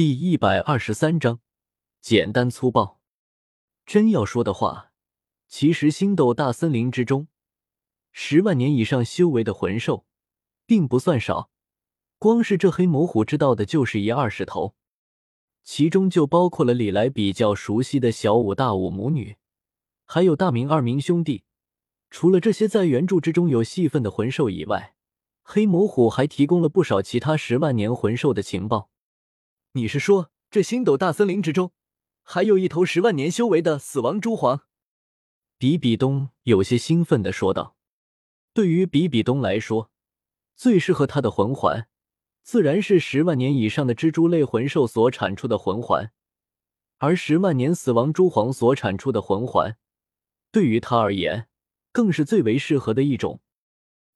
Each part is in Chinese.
第一百二十三章，简单粗暴。真要说的话，其实星斗大森林之中，十万年以上修为的魂兽并不算少。光是这黑魔虎知道的就是一二十头，其中就包括了李来比较熟悉的小五、大五母女，还有大明、二明兄弟。除了这些在原著之中有戏份的魂兽以外，黑魔虎还提供了不少其他十万年魂兽的情报。你是说，这星斗大森林之中，还有一头十万年修为的死亡蛛皇？比比东有些兴奋的说道。对于比比东来说，最适合他的魂环，自然是十万年以上的蜘蛛类魂兽所产出的魂环，而十万年死亡蛛皇所产出的魂环，对于他而言，更是最为适合的一种。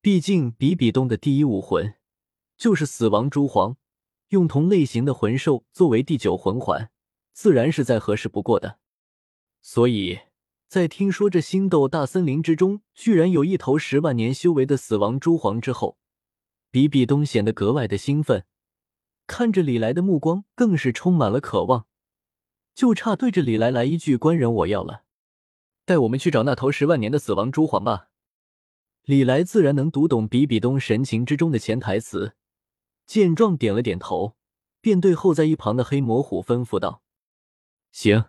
毕竟，比比东的第一武魂就是死亡蛛皇。用同类型的魂兽作为第九魂环，自然是再合适不过的。所以在听说这星斗大森林之中居然有一头十万年修为的死亡蛛皇之后，比比东显得格外的兴奋，看着李来的目光更是充满了渴望，就差对着李来来一句“官人我要了”，带我们去找那头十万年的死亡蛛皇吧。李来自然能读懂比比东神情之中的潜台词。见状，点了点头，便对候在一旁的黑魔虎吩咐道：“行，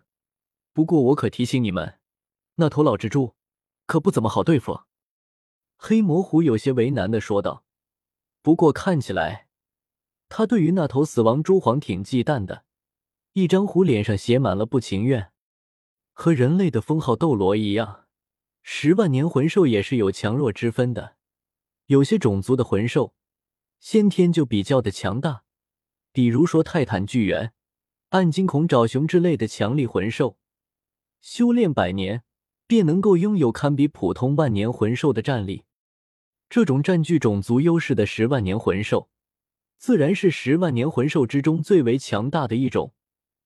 不过我可提醒你们，那头老蜘蛛可不怎么好对付。”黑魔虎有些为难的说道。不过看起来，他对于那头死亡蛛皇挺忌惮的，一张虎脸上写满了不情愿。和人类的封号斗罗一样，十万年魂兽也是有强弱之分的，有些种族的魂兽。先天就比较的强大，比如说泰坦巨猿、暗金恐爪熊之类的强力魂兽，修炼百年便能够拥有堪比普通万年魂兽的战力。这种占据种族优势的十万年魂兽，自然是十万年魂兽之中最为强大的一种。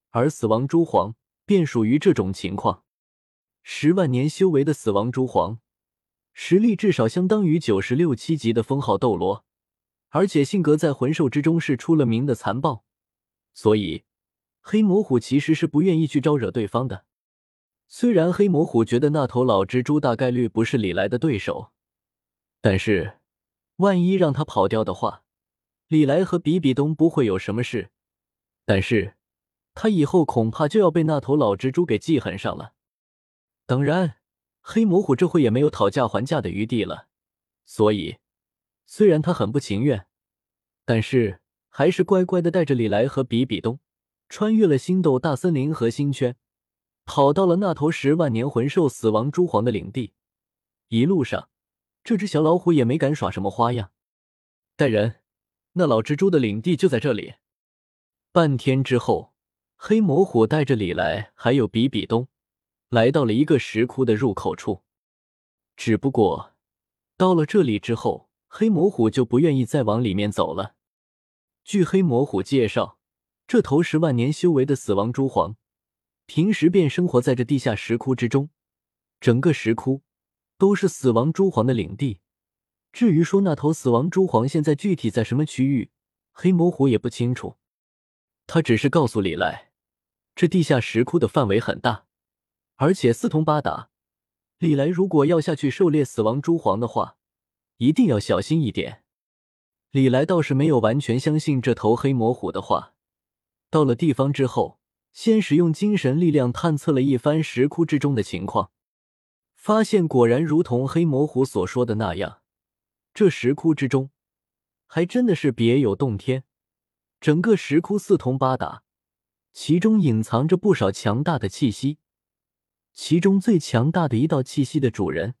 而死亡蛛皇便属于这种情况。十万年修为的死亡蛛皇，实力至少相当于九十六七级的封号斗罗。而且性格在魂兽之中是出了名的残暴，所以黑魔虎其实是不愿意去招惹对方的。虽然黑魔虎觉得那头老蜘蛛大概率不是李来的对手，但是万一让他跑掉的话，李来和比比东不会有什么事。但是他以后恐怕就要被那头老蜘蛛给记恨上了。当然，黑魔虎这回也没有讨价还价的余地了，所以。虽然他很不情愿，但是还是乖乖的带着李来和比比东穿越了星斗大森林和星圈，跑到了那头十万年魂兽死亡蛛皇的领地。一路上，这只小老虎也没敢耍什么花样。带人，那老蜘蛛的领地就在这里。半天之后，黑魔虎带着李来还有比比东，来到了一个石窟的入口处。只不过，到了这里之后。黑魔虎就不愿意再往里面走了。据黑魔虎介绍，这头十万年修为的死亡蛛皇，平时便生活在这地下石窟之中，整个石窟都是死亡蛛皇的领地。至于说那头死亡蛛皇现在具体在什么区域，黑魔虎也不清楚。他只是告诉李来，这地下石窟的范围很大，而且四通八达。李来如果要下去狩猎死亡蛛皇的话，一定要小心一点。李来倒是没有完全相信这头黑魔虎的话。到了地方之后，先使用精神力量探测了一番石窟之中的情况，发现果然如同黑魔虎所说的那样，这石窟之中还真的是别有洞天。整个石窟四通八达，其中隐藏着不少强大的气息。其中最强大的一道气息的主人。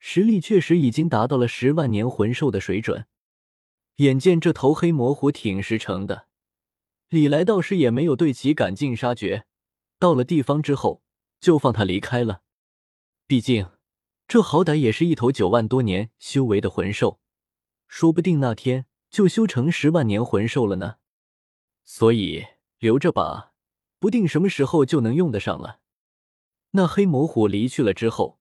实力确实已经达到了十万年魂兽的水准。眼见这头黑魔虎挺实诚的，李来倒是也没有对其赶尽杀绝。到了地方之后，就放他离开了。毕竟，这好歹也是一头九万多年修为的魂兽，说不定那天就修成十万年魂兽了呢。所以留着吧，不定什么时候就能用得上了。那黑魔虎离去了之后。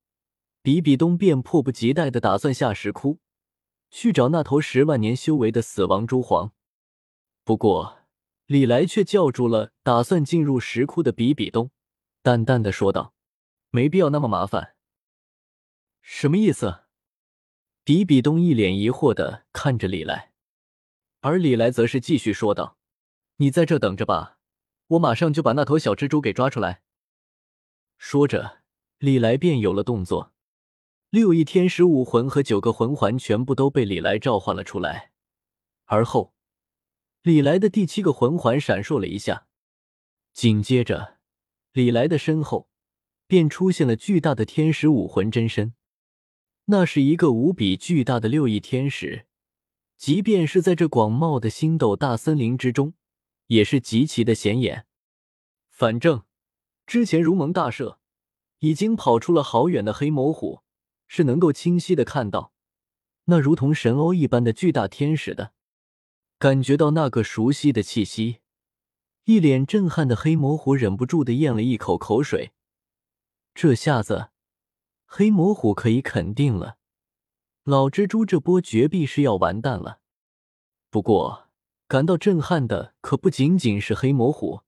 比比东便迫不及待的打算下石窟，去找那头十万年修为的死亡蛛皇。不过，李来却叫住了打算进入石窟的比比东，淡淡的说道：“没必要那么麻烦。”什么意思？比比东一脸疑惑的看着李来，而李来则是继续说道：“你在这等着吧，我马上就把那头小蜘蛛给抓出来。”说着，李来便有了动作。六翼天使武魂和九个魂环全部都被李来召唤了出来，而后。李来的第七个魂环闪烁了一下，紧接着，李来的身后便出现了巨大的天使武魂真身。那是一个无比巨大的六翼天使，即便是在这广袤的星斗大森林之中，也是极其的显眼。反正之前如蒙大赦，已经跑出了好远的黑魔虎，是能够清晰的看到那如同神鸥一般的巨大天使的。感觉到那个熟悉的气息，一脸震撼的黑魔虎忍不住的咽了一口口水。这下子，黑魔虎可以肯定了，老蜘蛛这波绝壁是要完蛋了。不过，感到震撼的可不仅仅是黑魔虎。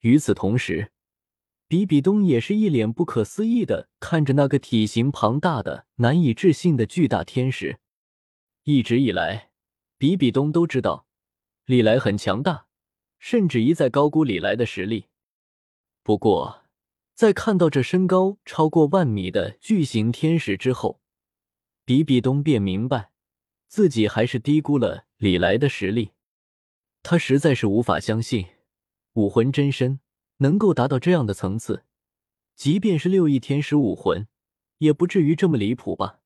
与此同时，比比东也是一脸不可思议的看着那个体型庞大的、难以置信的巨大天使。一直以来。比比东都知道，李来很强大，甚至一再高估李来的实力。不过，在看到这身高超过万米的巨型天使之后，比比东便明白，自己还是低估了李来的实力。他实在是无法相信，武魂真身能够达到这样的层次，即便是六翼天使武魂，也不至于这么离谱吧？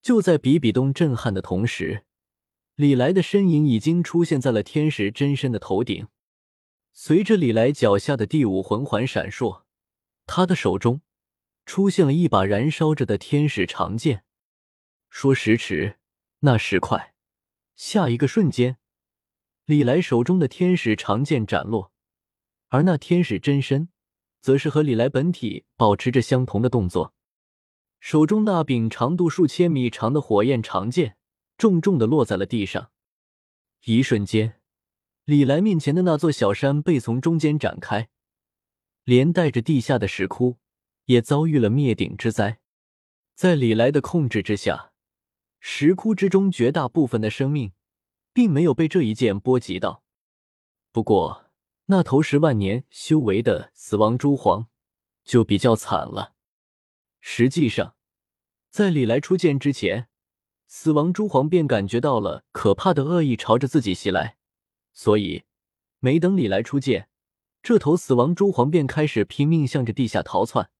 就在比比东震撼的同时。李来的身影已经出现在了天使真身的头顶，随着李来脚下的第五魂环闪烁，他的手中出现了一把燃烧着的天使长剑。说时迟，那时快，下一个瞬间，李来手中的天使长剑斩落，而那天使真身则是和李来本体保持着相同的动作，手中那柄长度数千米长的火焰长剑。重重的落在了地上，一瞬间，李来面前的那座小山被从中间展开，连带着地下的石窟也遭遇了灭顶之灾。在李来的控制之下，石窟之中绝大部分的生命并没有被这一剑波及到。不过，那头十万年修为的死亡蛛皇就比较惨了。实际上，在李来出剑之前。死亡蛛皇便感觉到了可怕的恶意朝着自己袭来，所以没等李来出剑，这头死亡蛛皇便开始拼命向着地下逃窜。